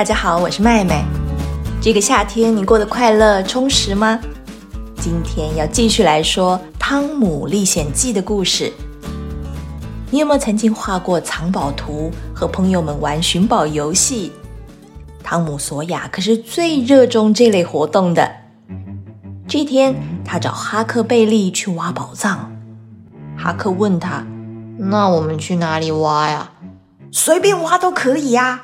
大家好，我是麦麦。这个夏天你过得快乐充实吗？今天要继续来说《汤姆历险记》的故事。你有没有曾经画过藏宝图，和朋友们玩寻宝游戏？汤姆·索亚可是最热衷这类活动的。这天，他找哈克·贝利去挖宝藏。哈克问他：“那我们去哪里挖呀？”“随便挖都可以呀。”“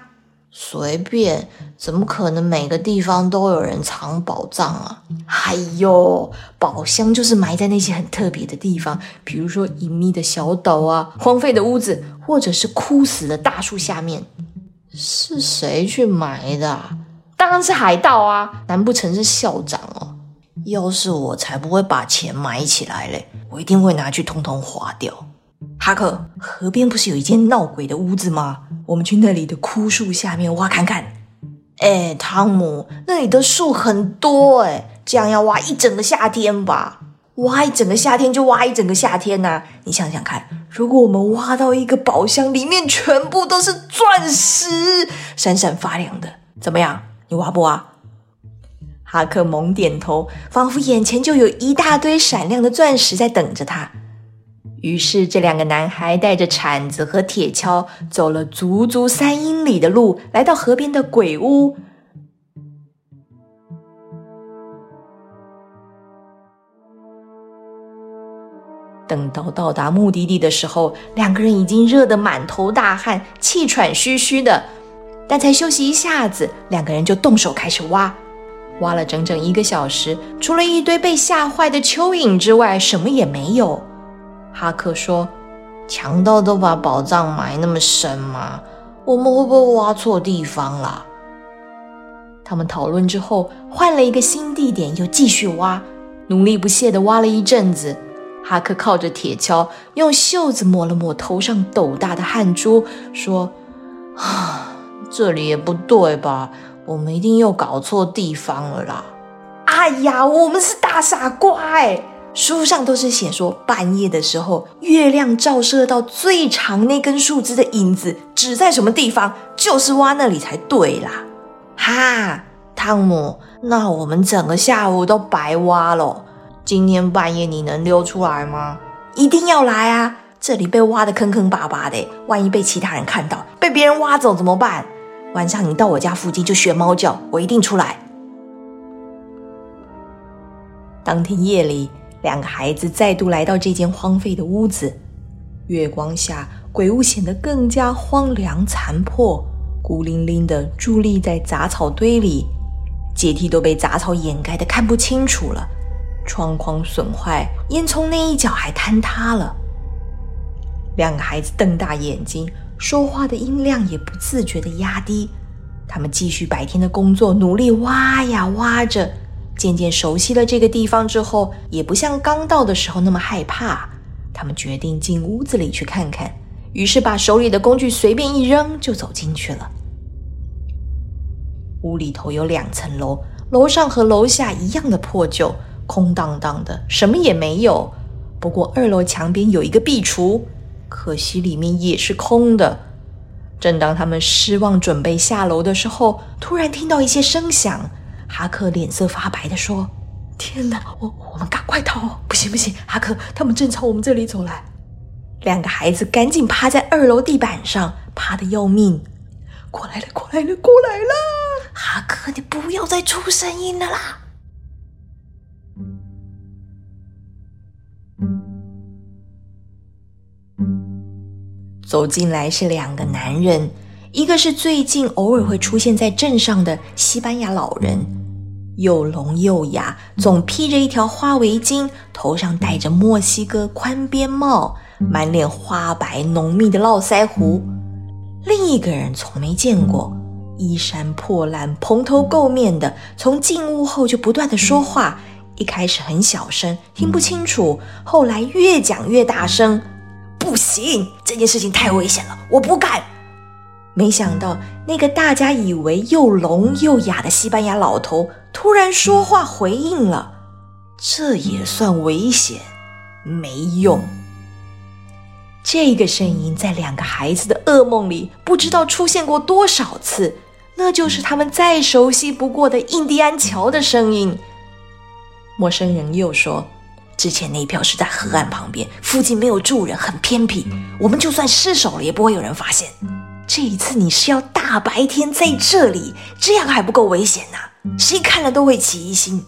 随便？怎么可能每个地方都有人藏宝藏啊？”“哎呦，宝箱就是埋在那些很特别的地方，比如说隐秘的小岛啊、荒废的屋子，或者是枯死的大树下面。”“是谁去埋的？”“当然是海盗啊！难不成是校长哦？”要是我才不会把钱埋起来嘞，我一定会拿去通通花掉。哈克，河边不是有一间闹鬼的屋子吗？我们去那里的枯树下面挖看看。哎，汤姆，那里的树很多哎，这样要挖一整个夏天吧？挖一整个夏天就挖一整个夏天呐！你想想看，如果我们挖到一个宝箱，里面全部都是钻石，闪闪发亮的，怎么样？你挖不挖？哈克猛点头，仿佛眼前就有一大堆闪亮的钻石在等着他。于是，这两个男孩带着铲子和铁锹，走了足足三英里的路，来到河边的鬼屋。等到到达目的地的时候，两个人已经热得满头大汗，气喘吁吁的。但才休息一下子，两个人就动手开始挖。挖了整整一个小时，除了一堆被吓坏的蚯蚓之外，什么也没有。哈克说：“强盗都把宝藏埋那么深吗？我们会不会挖错地方了？”他们讨论之后，换了一个新地点，又继续挖，努力不懈地挖了一阵子。哈克靠着铁锹，用袖子抹了抹头上斗大的汗珠，说：“啊，这里也不对吧？”我们一定又搞错地方了啦！哎呀，我们是大傻瓜哎！书上都是写说，半夜的时候，月亮照射到最长那根树枝的影子指在什么地方，就是挖那里才对啦！哈，汤姆，那我们整个下午都白挖了。今天半夜你能溜出来吗？一定要来啊！这里被挖的坑坑巴巴的，万一被其他人看到，被别人挖走怎么办？晚上你到我家附近就学猫叫，我一定出来。当天夜里，两个孩子再度来到这间荒废的屋子。月光下，鬼屋显得更加荒凉残破，孤零零的伫立在杂草堆里，阶梯都被杂草掩盖的看不清楚了，窗框损坏，烟囱那一角还坍塌了。两个孩子瞪大眼睛。说话的音量也不自觉地压低。他们继续白天的工作，努力挖呀挖着。渐渐熟悉了这个地方之后，也不像刚到的时候那么害怕。他们决定进屋子里去看看，于是把手里的工具随便一扔，就走进去了。屋里头有两层楼，楼上和楼下一样的破旧，空荡荡的，什么也没有。不过二楼墙边有一个壁橱。可惜里面也是空的。正当他们失望准备下楼的时候，突然听到一些声响。哈克脸色发白的说：“天哪，我我们赶快逃！不行不行，哈克，他们正朝我们这里走来。”两个孩子赶紧趴在二楼地板上，怕的要命。过来了，过来了，过来了！哈克，你不要再出声音了啦！走进来是两个男人，一个是最近偶尔会出现在镇上的西班牙老人，又聋又哑，总披着一条花围巾，头上戴着墨西哥宽边帽，满脸花白浓密的络腮胡。另一个人从没见过，衣衫破烂，蓬头垢面的，从进屋后就不断的说话，一开始很小声，听不清楚，后来越讲越大声。不行，这件事情太危险了，我不干。没想到那个大家以为又聋又哑的西班牙老头突然说话回应了，这也算危险？没用。这个声音在两个孩子的噩梦里不知道出现过多少次，那就是他们再熟悉不过的印第安桥的声音。陌生人又说：“之前那一票是在河岸旁边，附近没有住人，很偏僻。我们就算失手了，也不会有人发现。这一次你是要大白天在这里，这样还不够危险呐？谁看了都会起疑心。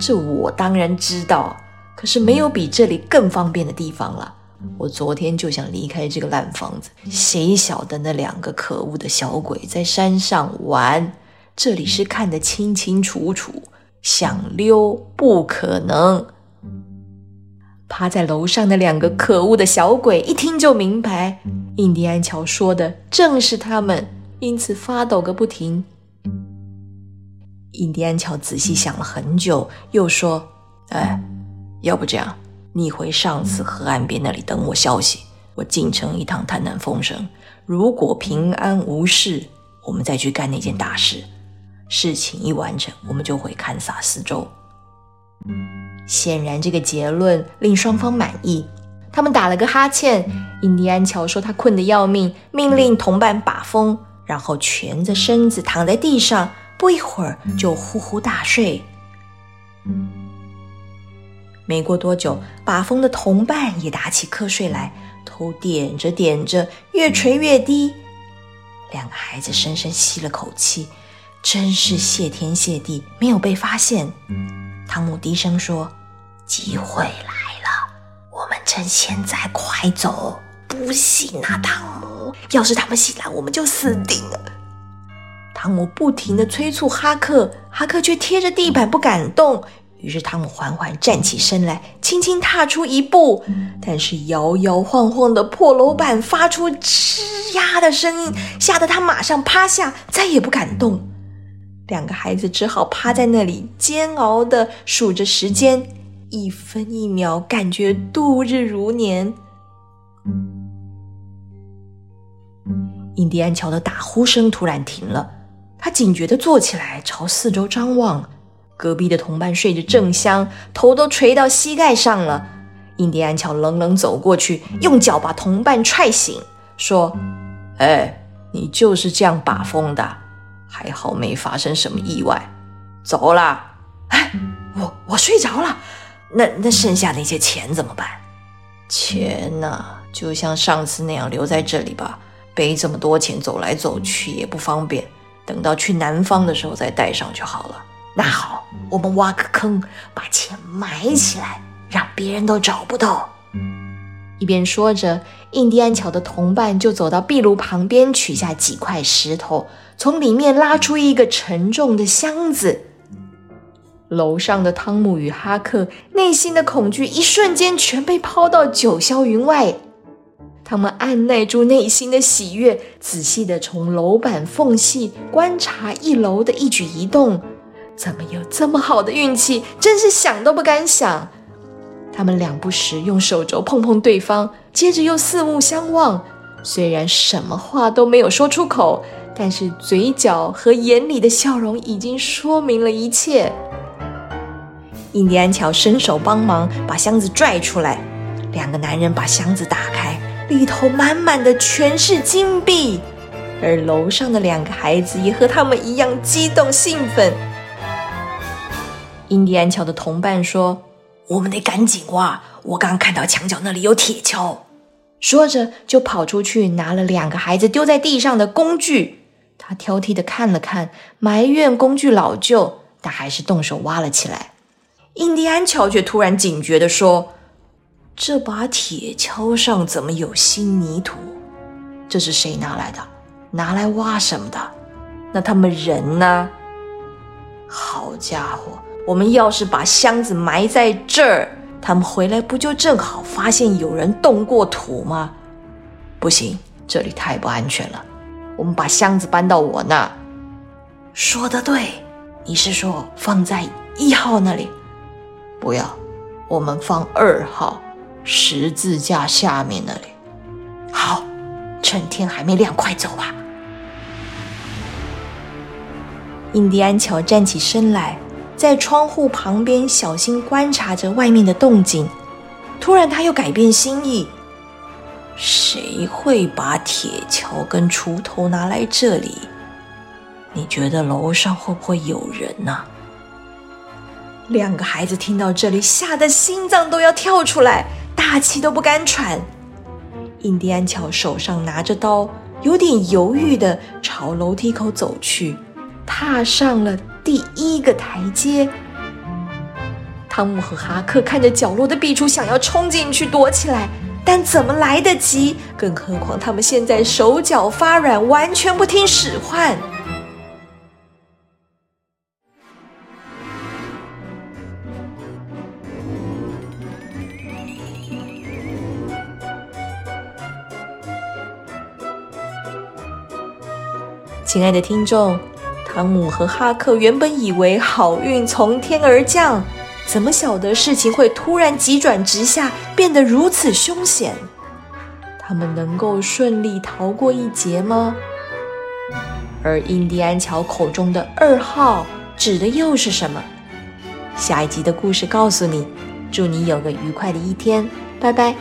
这我当然知道，可是没有比这里更方便的地方了。我昨天就想离开这个烂房子，谁晓得那两个可恶的小鬼在山上玩，这里是看得清清楚楚。”想溜不可能。趴在楼上的两个可恶的小鬼一听就明白，印第安乔说的正是他们，因此发抖个不停。印第安乔仔细想了很久，又说：“哎，要不这样，你回上次河岸边那里等我消息，我进城一趟探探风声。如果平安无事，我们再去干那件大事。”事情一完成，我们就会勘察四周。显然，这个结论令双方满意。他们打了个哈欠。印第安乔说他困得要命，命令同伴把风，然后蜷着身子躺在地上，不一会儿就呼呼大睡。没过多久，把风的同伴也打起瞌睡来，头点着点着，越垂越低。两个孩子深深吸了口气。真是谢天谢地，没有被发现。汤姆低声说：“机会来了，我们趁现在快走。”不行啊，汤姆！要是他们醒来，我们就死定了。汤姆不停地催促哈克，哈克却贴着地板不敢动。于是汤姆缓缓站起身来，轻轻踏出一步，但是摇摇晃晃的破楼板发出吱呀的声音，吓得他马上趴下，再也不敢动。两个孩子只好趴在那里，煎熬的数着时间，一分一秒，感觉度日如年。印第安乔的打呼声突然停了，他警觉的坐起来，朝四周张望。隔壁的同伴睡着正香，头都垂到膝盖上了。印第安乔冷冷走过去，用脚把同伴踹醒，说：“哎，你就是这样把风的。”还好没发生什么意外，走了。哎，我我睡着了。那那剩下那些钱怎么办？钱呢？就像上次那样留在这里吧。背这么多钱走来走去也不方便。等到去南方的时候再带上就好了。那好，我们挖个坑，把钱埋起来，让别人都找不到。一边说着，印第安乔的同伴就走到壁炉旁边，取下几块石头。从里面拉出一个沉重的箱子。楼上的汤姆与哈克内心的恐惧一瞬间全被抛到九霄云外。他们按耐住内心的喜悦，仔细地从楼板缝隙观察一楼的一举一动。怎么有这么好的运气？真是想都不敢想。他们两不时用手肘碰碰对方，接着又四目相望。虽然什么话都没有说出口。但是嘴角和眼里的笑容已经说明了一切。印第安乔伸手帮忙把箱子拽出来，两个男人把箱子打开，里头满满的全是金币。而楼上的两个孩子也和他们一样激动兴奋。印第安乔的同伴说：“我们得赶紧挖，我刚看到墙角那里有铁锹。”说着就跑出去拿了两个孩子丢在地上的工具。他挑剔的看了看，埋怨工具老旧，但还是动手挖了起来。印第安乔却突然警觉的说：“这把铁锹上怎么有新泥土？这是谁拿来的？拿来挖什么的？那他们人呢？好家伙，我们要是把箱子埋在这儿，他们回来不就正好发现有人动过土吗？不行，这里太不安全了。”我们把箱子搬到我那。说的对，你是说放在一号那里？不要，我们放二号十字架下面那里。好，趁天还没亮，快走吧。印第安乔站起身来，在窗户旁边小心观察着外面的动静。突然，他又改变心意。谁会把铁锹跟锄头拿来这里？你觉得楼上会不会有人呢？两个孩子听到这里，吓得心脏都要跳出来，大气都不敢喘。印第安乔手上拿着刀，有点犹豫的朝楼梯口走去，踏上了第一个台阶。汤姆和哈克看着角落的壁橱，想要冲进去躲起来，但怎么来得及？更何况他们现在手脚发软，完全不听使唤。亲爱的听众，汤姆和哈克原本以为好运从天而降，怎么晓得事情会突然急转直下，变得如此凶险？他们能够顺利逃过一劫吗？而印第安乔口中的二号指的又是什么？下一集的故事告诉你。祝你有个愉快的一天，拜拜。